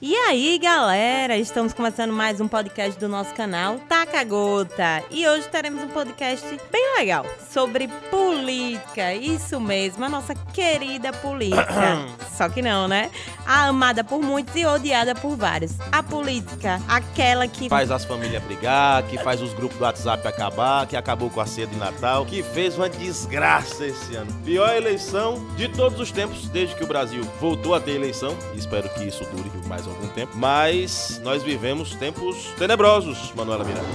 E aí, galera, estamos começando mais um podcast do nosso canal Taca Gota. E hoje teremos um podcast bem legal sobre política. Isso mesmo, a nossa querida política. Só que não, né? A amada por muitos e odiada por vários. A política, aquela que faz as famílias brigar, que faz os grupos do WhatsApp acabar, que acabou com a ceia de Natal, que fez uma desgraça esse ano. Pior eleição de todos os tempos, desde que o Brasil voltou a ter eleição. Espero que isso dure mais algum tempo. Mas nós vivemos tempos tenebrosos, Manuela Miranda.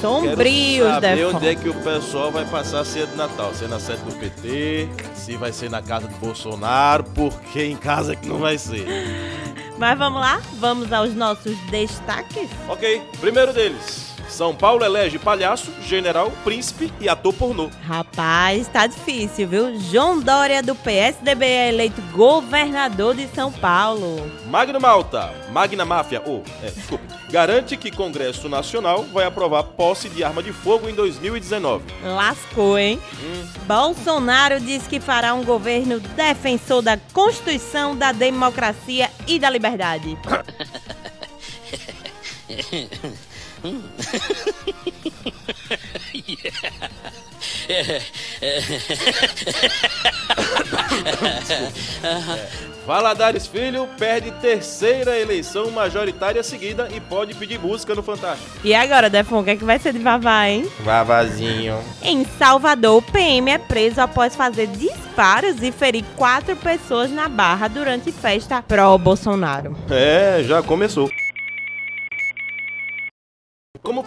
Sombrios, Quero saber Defon. onde é que o pessoal vai passar a ceia de Natal. Se é na sede do PT, se vai ser na casa de Bolsonaro, porque em casa que não vai ser. Mas vamos lá? Vamos aos nossos destaques? Ok, primeiro deles. São Paulo elege palhaço, general, príncipe e ator pornô. Rapaz, tá difícil, viu? João Dória do PSDB é eleito governador de São Paulo. Magna Malta, Magna Máfia, ou, é, desculpe, garante que Congresso Nacional vai aprovar posse de arma de fogo em 2019. Lascou, hein? Bolsonaro diz que fará um governo defensor da Constituição, da democracia e da liberdade. Valadares Filho perde terceira eleição majoritária seguida e pode pedir música no Fantástico. E agora, Defon, o que, é que vai ser de Vavá, hein? Vavazinho. Em Salvador, o PM é preso após fazer disparos e ferir quatro pessoas na barra durante festa pró-Bolsonaro. É, já começou.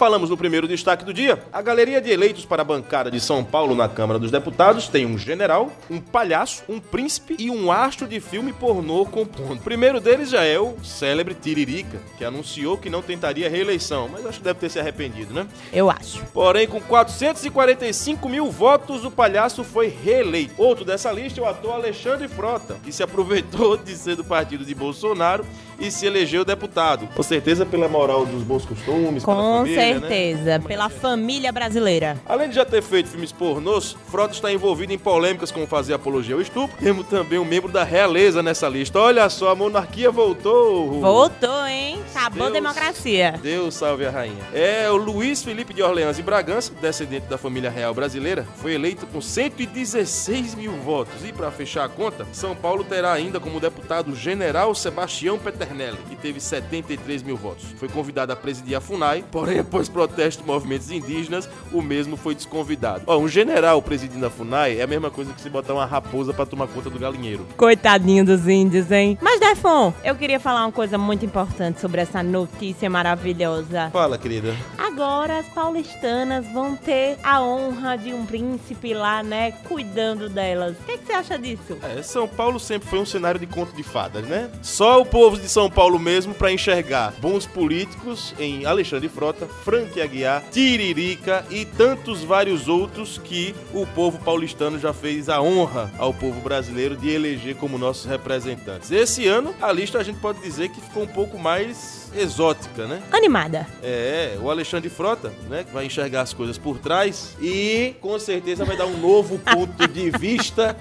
Falamos no primeiro destaque do dia, a galeria de eleitos para a bancada de São Paulo na Câmara dos Deputados tem um general, um palhaço, um príncipe e um astro de filme pornô compondo. O primeiro deles já é o célebre Tiririca, que anunciou que não tentaria reeleição, mas acho que deve ter se arrependido, né? Eu acho. Porém, com 445 mil votos, o palhaço foi reeleito. Outro dessa lista é o ator Alexandre Frota, que se aproveitou de ser do partido de Bolsonaro e se elegeu deputado. Com certeza pela moral dos bons costumes, pela Com família, né? certeza, pela família brasileira. Além de já ter feito filmes pornôs, Frota está envolvido em polêmicas como fazer apologia ao estupro. Temos também um membro da realeza nessa lista. Olha só, a monarquia voltou. Voltou, hein? Acabou a Deus. democracia. Deus salve a rainha. É, o Luiz Felipe de Orleans e Bragança, descendente da família real brasileira, foi eleito com 116 mil votos. E para fechar a conta, São Paulo terá ainda como deputado o general Sebastião Peternelli, que teve 73 mil votos. Foi convidado a presidir a FUNAI, porém, após protesto de movimentos indígenas, o mesmo foi desconvidado. Ó, um general presidindo a FUNAI é a mesma coisa que se botar uma raposa para tomar conta do galinheiro. Coitadinho dos índios, hein? Mas, Defon, eu queria falar uma coisa muito importante sobre essa notícia maravilhosa. Fala, querida. Agora as paulistanas vão ter a honra de um príncipe lá, né, cuidando delas. O que, que você acha disso? É, São Paulo sempre foi um cenário de conto de fadas, né? Só o povo de São Paulo mesmo para enxergar bons políticos em Alexandre Frota, Frank Aguiar, Tiririca e tantos vários outros que o povo paulistano já fez a honra ao povo brasileiro de eleger como nossos representantes. Esse ano, a lista a gente pode dizer que ficou um pouco mais exótica, né? Animada. É, o Alexandre Frota, né, que vai enxergar as coisas por trás e com certeza vai dar um novo ponto de vista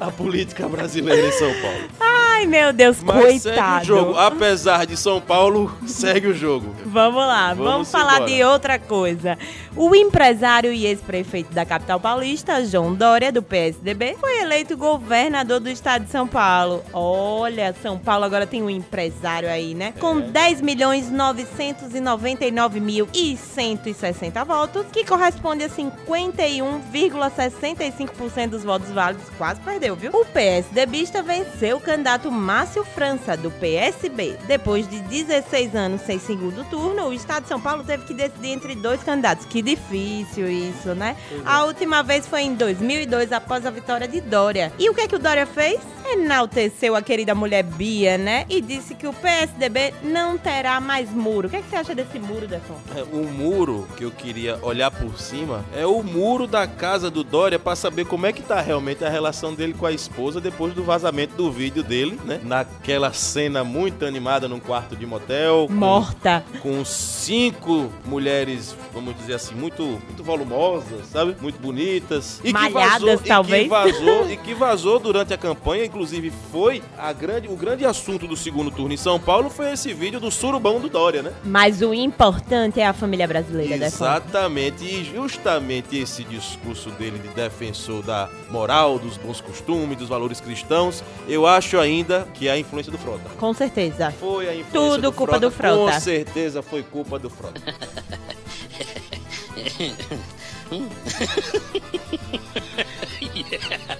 à política brasileira em São Paulo. Ai, meu Deus, Mas segue coitado. o jogo, apesar de São Paulo, segue o jogo. Vamos lá, vamos, Vamos falar embora. de outra coisa. O empresário e ex-prefeito da capital paulista, João Dória, do PSDB, foi eleito governador do estado de São Paulo. Olha, São Paulo agora tem um empresário aí, né? Com 10 milhões 999 mil e 160 votos, que corresponde a 51,65% dos votos válidos. Quase perdeu, viu? O PSDBista venceu o candidato Márcio França, do PSB. Depois de 16 anos sem segundo turno, o estado de São Paulo teve que decidir entre dois candidatos. Que difícil isso, né? A última vez foi em 2002, após a vitória de Dória. E o que é que o Dória fez? Enalteceu a querida mulher Bia, né? E disse que o PSDB não terá mais muro. O que, é que você acha desse muro, Defon? É, O muro que eu queria olhar por cima é o muro da casa do Dória pra saber como é que tá realmente a relação dele com a esposa depois do vazamento do vídeo dele, né? Naquela cena muito animada num quarto de motel. com- Morta. com cinco mulheres, vamos dizer assim, muito, muito volumosas, sabe? Muito bonitas. E Malhadas, que vazou, talvez. E que vazou, e que vazou durante a campanha, inclusive inclusive foi a grande, o grande assunto do segundo turno em São Paulo foi esse vídeo do surubão do Dória, né? Mas o importante é a família brasileira, né? Exatamente, e justamente esse discurso dele de defensor da moral, dos bons costumes, dos valores cristãos, eu acho ainda que é a influência do Frota. Com certeza. Foi a influência Tudo do culpa Frota, do Frota. Com certeza foi culpa do Frota.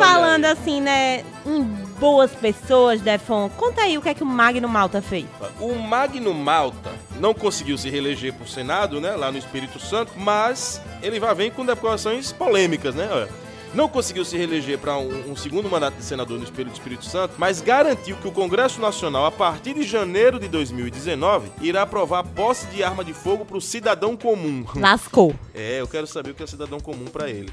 Falando assim, né, em boas pessoas, Defon, conta aí o que é que o Magno Malta fez. O Magno Malta não conseguiu se reeleger para o Senado, né, lá no Espírito Santo, mas ele vai vir com declarações polêmicas, né? Olha, Não conseguiu se reeleger para um, um segundo mandato de senador no Espírito, Espírito Santo, mas garantiu que o Congresso Nacional, a partir de janeiro de 2019, irá aprovar a posse de arma de fogo para o cidadão comum. Lascou. É, eu quero saber o que é cidadão comum para ele.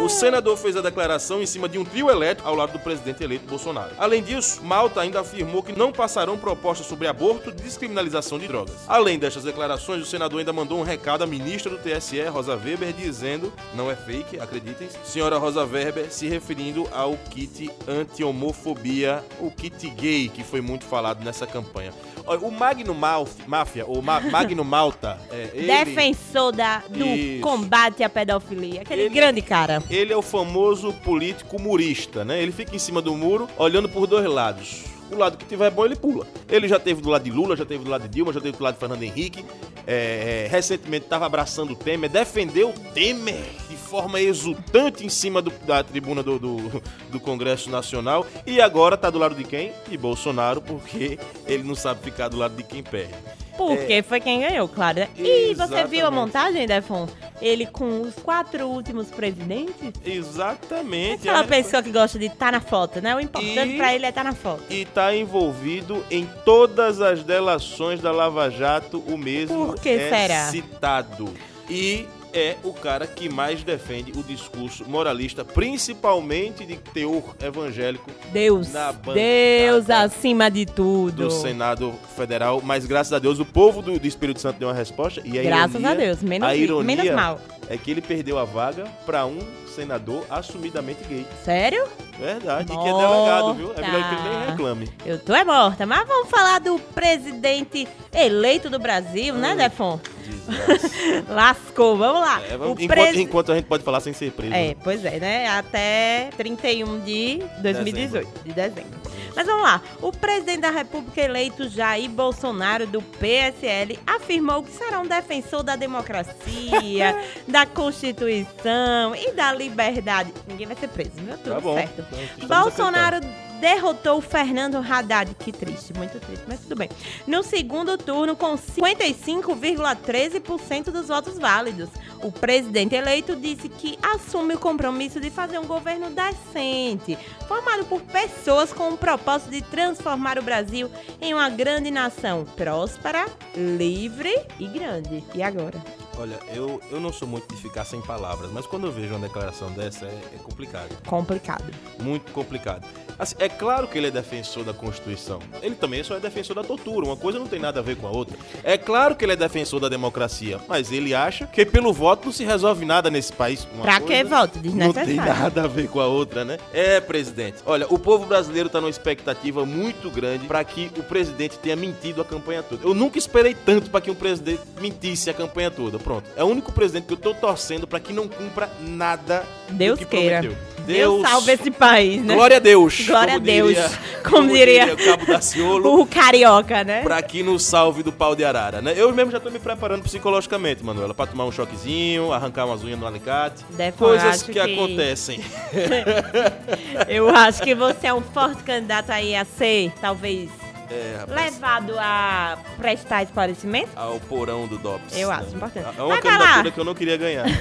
O senador fez a declaração em cima de um trio elétrico ao lado do presidente eleito Bolsonaro. Além disso, Malta ainda afirmou que não passarão propostas sobre aborto e descriminalização de drogas. Além destas declarações, o senador ainda mandou um recado à ministra do TSE, Rosa Weber, dizendo, não é fake, acreditem, senhora Rosa Weber se referindo ao kit anti-homofobia, o kit gay, que foi muito falado nessa campanha. O Magno Malf, Máfia, ou Ma- Magno Malta, é, ele... Defensor da, do Isso. combate à pedofilia. Aquele Ele- grande cara. Ele é o famoso político murista, né? Ele fica em cima do muro, olhando por dois lados. O lado que tiver bom, ele pula. Ele já teve do lado de Lula, já teve do lado de Dilma, já teve do lado de Fernando Henrique. É, é, recentemente estava abraçando o Temer, defendeu o Temer de forma exultante em cima do- da tribuna do, do- do Congresso Nacional. E agora tá do lado de quem? De Bolsonaro, porque ele não sabe ficar do lado de quem perde. Porque foi quem ganhou, claro. né? E você viu a É. Montagem, Defon? Ele com os quatro últimos presidentes? Exatamente. Aquela é. pessoa que gosta de estar na foto, né? O importante pra ele é estar na foto. e está envolvido em todas as delações da Lava Jato, o mesmo Por que é será? citado. E é o cara que mais defende o discurso moralista, principalmente de teor evangélico Deus, Deus acima de tudo. do Senado Federal. Mas graças a Deus o povo do, do Espírito Santo deu uma resposta. E a Graças ironia- a Deus, menos, a ironia menos mal. É que ele perdeu a vaga para um senador assumidamente gay. Sério? Verdade, e que é delegado, viu? É melhor que ele nem Morta. reclame. Eu tô é morta, mas vamos falar do presidente eleito do Brasil, né, Hum. Defon? Desgraça. Lascou, vamos lá. É, vamos- enquanto, presi- enquanto a gente pode falar sem ser preso. É, pois é, né? Até 31 de 2018, de dezembro. Mas vamos lá. O presidente da República eleito Jair Bolsonaro, do PSL, afirmou que será um defensor da democracia, da Constituição e da liberdade. Ninguém vai ser preso, viu? Tudo Tá bom. certo. Então, estamos Bolsonaro derrotou Fernando Haddad. Que triste, muito triste, mas tudo bem. No segundo turno, com 55,13% dos votos válidos. O presidente eleito disse que assume o compromisso de fazer um governo decente, formado por pessoas com o propósito de transformar o Brasil em uma grande nação próspera, livre e grande. E agora? Olha, eu, eu não sou muito de ficar sem palavras, mas quando eu vejo uma declaração dessa é, é complicado. Complicado. Muito complicado. Assim, é claro que ele é defensor da Constituição. Ele também só é defensor da tortura. Uma coisa não tem nada a ver com a outra. É claro que ele é defensor da democracia, mas ele acha que pelo voto não se resolve nada nesse país. Uma pra que voto? Não tem nada a ver com a outra, né? É, presidente. Olha, o povo brasileiro tá numa expectativa muito grande para que o presidente tenha mentido a campanha toda. Eu nunca esperei tanto para que um presidente mentisse a campanha toda. Pronto. É o único presidente que eu tô torcendo para que não cumpra nada Deus do que queira. prometeu. Deus salve esse país, né? Glória a Deus. Glória a Deus. diria- Como diria- o Cabo Daciolo. O carioca, né? Pra que nos salve do pau de arara, né? Eu mesmo já tô me preparando psicologicamente, Manuela, pra tomar um choquezinho, arrancar umas unhas no alicate. Defon, Coisas que, que- acontecem. Eu acho que você é um forte candidato aí a ser, talvez, É, levado a prestar esclarecimento. ao porão do DOPS. Eu né? acho importante. É uma Vai candidatura que eu não queria ganhar.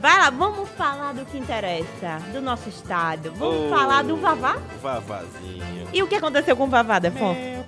Vai lá, vamos falar do que interessa, do nosso estado. Vamos Oh, falar do Vavá? Vavazinho. E o que aconteceu com o Vavá, Defon? É.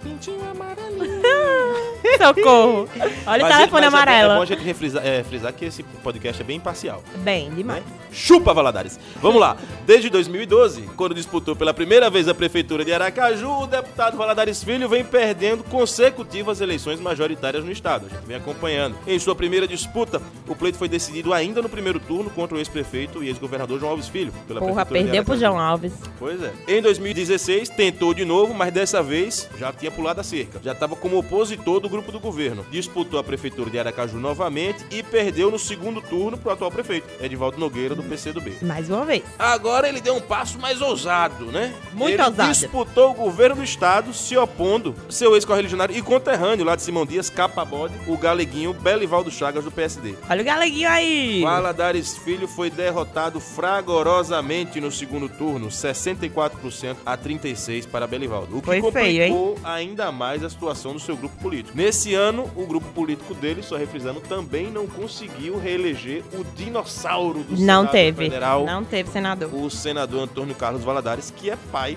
Socorro. Olha o Mas, telefone mas é bom- amarelo. É bom a gente refrisar, é, frisar que esse podcast é bem imparcial. Bem, demais. né? Chupa, Valadares. Vamos lá. Desde 2012, quando disputou pela primeira vez a prefeitura de Aracaju, o deputado Valadares Filho vem perdendo consecutivas eleições majoritárias no estado. A gente vem acompanhando. Em sua primeira disputa, o pleito foi decidido ainda no primeiro turno contra o ex-prefeito e ex-governador João Alves Filho. Pela Porra, perdeu pro João Alves. Pois é. Em 2016, tentou de novo, mas dessa vez já tinha pulado a cerca. Já estava como opositor do grupo do governo. Disputou a prefeitura de Aracaju novamente e perdeu no segundo turno pro atual prefeito, Edivaldo Nogueira, do PCdoB. Mais uma vez. Agora ele deu um passo mais ousado, né? Muito ele ousado. disputou o governo do estado se opondo seu ex-correligionário e conterrâneo lá de Simão Dias, capa bode, o galeguinho Belivaldo Chagas do PSD. Olha o galeguinho aí. Valadares Filho foi derrotado fragorosamente no segundo turno, 64% a 36 para Belivaldo, o que Foi complicou feio, ainda mais a situação do seu grupo político. Nesse ano, o grupo político dele, só refrisando, também não conseguiu reeleger o dinossauro do Não Senado teve. Federal, Não teve, senador. o senador Antônio Carlos Valadares, que é pai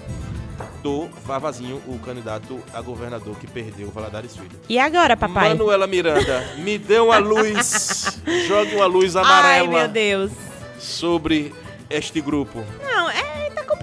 do Vavazinho, o candidato a governador que perdeu o Valadares Filho. E agora, papai? Manuela Miranda, me dê uma luz, jogue uma luz Ai, amarela meu Deus. sobre este grupo. Não, é,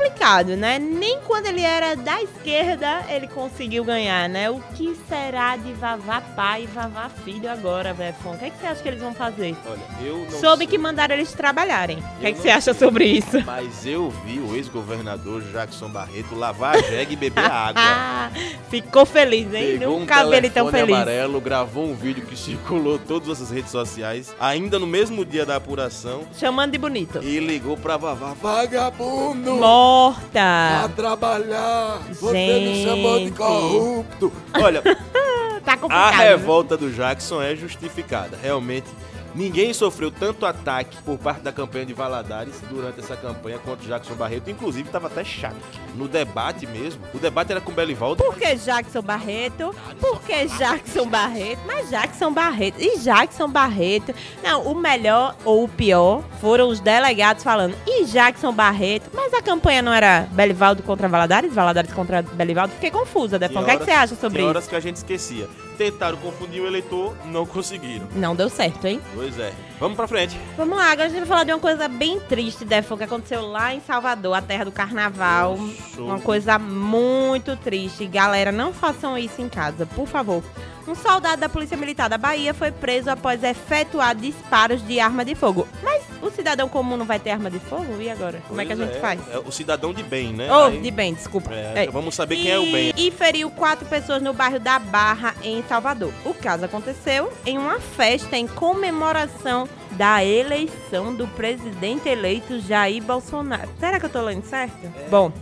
complicado, né? Nem quando ele era da esquerda ele conseguiu ganhar, né? O que será de Vavá pai e Vavá filho agora, Vefon? O que, é que você acha que eles vão fazer? Olha, eu não Soube sei, que mandaram eles trabalharem. O que, é que você acha sobre isso? Mas eu vi o ex-governador Jackson Barreto lavar a jegue e beber água. Ah, ficou feliz, hein? Pegou um Nunca vi ele tão feliz. amarelo, gravou um vídeo que circulou todas as redes sociais, ainda no mesmo dia da apuração, Chamando de bonito. e ligou pra Vavá. Vagabundo! Morta. trabalhar! Gente. corrupto! Olha, Tá A complicado. revolta do Jackson é justificada. Realmente, ninguém sofreu tanto ataque por parte da campanha de Valadares durante essa campanha contra o Jackson Barreto. Inclusive, estava até chato. No debate mesmo, o debate era com o Belivaldo. Por que Jackson Barreto? Por que Jackson Barreto? Mas Jackson Barreto. E Jackson Barreto? Não, o melhor ou o pior foram os delegados falando. E Jackson Barreto? Mas a campanha não era Belivaldo contra Valadares? Valadares contra Belivaldo? Fiquei confusa, Defon. O que, é que você acha sobre isso? horas que a gente esquecia. Tentaram confundir o eleitor, não conseguiram. Não deu certo, hein? Pois é. Vamos pra frente. Vamos lá, agora a gente vai falar de uma coisa bem triste, Defon, que aconteceu lá em Salvador, a terra do carnaval. Show. Uma coisa muito triste. Galera, não façam isso em casa, por favor. Um soldado da Polícia Militar da Bahia foi preso após efetuar disparos de arma de fogo. Mas o cidadão comum não vai ter arma de fogo? E agora? Como é que a Pois gente faz? É o cidadão de bem, né? Oh, Aí- de bem, desculpa. É, É. Vamos saber quem é o bem. E feriu quatro pessoas no bairro da Barra, em Salvador. O caso aconteceu em uma festa em comemoração da eleição do presidente eleito Jair Bolsonaro. Será que eu tô lendo certo? Bom.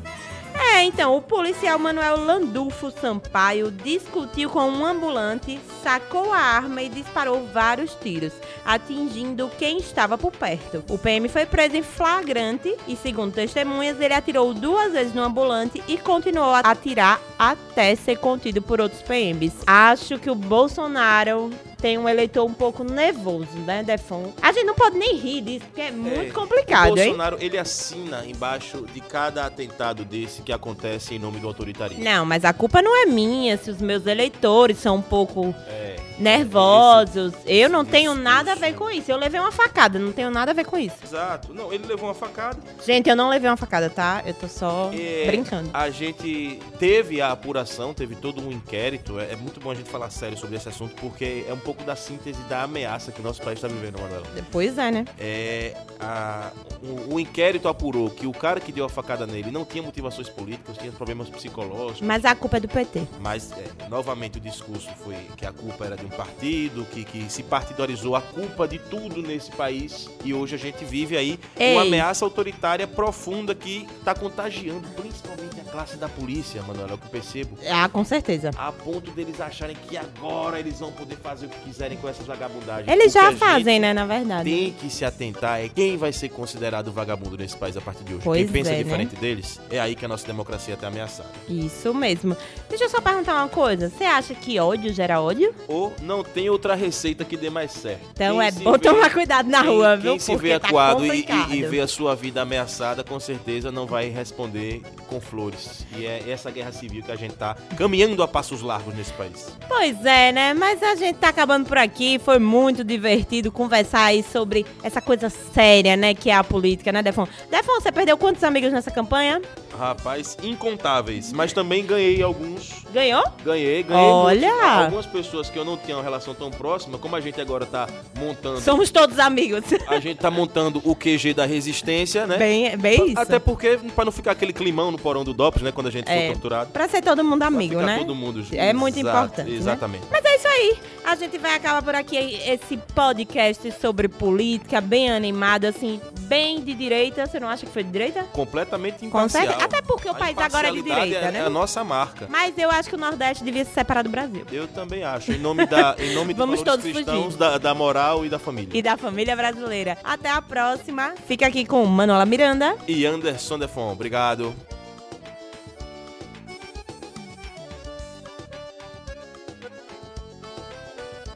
É, então, o policial Manuel Landulfo Sampaio discutiu com um ambulante, sacou a arma e disparou vários tiros, atingindo quem estava por perto. O PM foi preso em flagrante e, segundo testemunhas, ele atirou duas vezes no ambulante e continuou a atirar até ser contido por outros PMs. Acho que o Bolsonaro tem um eleitor um pouco nervoso, né, Defon? A gente não pode nem rir disso, porque é muito É, complicado, o hein? Bolsonaro, ele assina embaixo de cada atentado desse que acontece em nome do autoritarismo. Não, mas a culpa não é minha se os meus eleitores são um pouco É, nervosos. Eu não tenho nada a ver com isso. Eu levei uma facada, não tenho nada a ver com isso. exato. Não, ele levou uma facada. Gente, eu não levei uma facada, tá? Eu tô só É, brincando. A gente teve a apuração, teve todo um inquérito. É, é muito bom a gente falar sério sobre esse assunto, porque é um pouco da síntese da ameaça que o nosso país está vivendo, Manuela. Pois é, né? É, a- o, o inquérito apurou que o cara que deu a facada nele não tinha motivações políticas, tinha problemas psicológicos. Mas a culpa é do PT. Mas, é, novamente, o discurso foi que a culpa era de um partido, que, que se partidarizou a culpa de tudo nesse país. E hoje a gente vive aí Ei. uma ameaça autoritária profunda que está contagiando principalmente a classe da polícia, Manuel, é o que eu percebo. Ah, com certeza. A ponto deles acharem que agora eles vão poder fazer o que quiserem com essas vagabundagens. Eles já fazem, né, na verdade. Tem que se atentar é quem vai ser considerado vagabundo nesse país a partir de hoje. Pois quem pensa é, né? diferente deles, é aí que a nossa democracia está ameaçada. Isso mesmo. Deixa eu só perguntar uma coisa. Você acha que ódio gera ódio? Ou não tem outra receita que dê mais certo. Então Quem é se bom vê- tomar cuidado na quem- rua, quem viu? se Porque vê tá acuado e, e, e vê a sua vida ameaçada, com certeza não vai responder com flores. E é essa guerra civil que a gente tá caminhando a passos largos nesse país. Pois é, né? Mas a gente tá acabando por aqui. Foi muito divertido conversar aí sobre essa coisa séria, né? Que é a política, né, Defon? Defon, você perdeu quantos amigos nessa campanha? Rapaz, incontáveis. Mas também ganhei alguns. Ganhou? Ganhei, ganhei. Olha! muitos. Algumas pessoas que eu não tinha uma relação tão próxima, como a gente agora tá montando. Somos todos amigos. A gente tá montando o QG da resistência, né? Bem, bem isso. Até porque, pra não ficar aquele climão no porão do DOPS, né? Quando a gente É. for torturado. Pra ser todo mundo Pra amigo, ficar né? todo mundo junto. É muito Exato, importante, né? Exatamente. Mas é isso aí. A gente vai acabar por aqui esse podcast sobre política, bem animado, assim, bem de direita. Você não acha que foi de direita? Completamente imparcial. Até porque o A país agora é de imparcialidade direita, é, né? É a nossa marca. Mas eu acho que o Nordeste devia se separar do Brasil. Eu também acho. Em nome, da, em nome dos Vamos todos cristãos, da, da moral e da família. E da família brasileira. Até a próxima. Fica aqui com Manuela Miranda. E Anderson Defon, obrigado.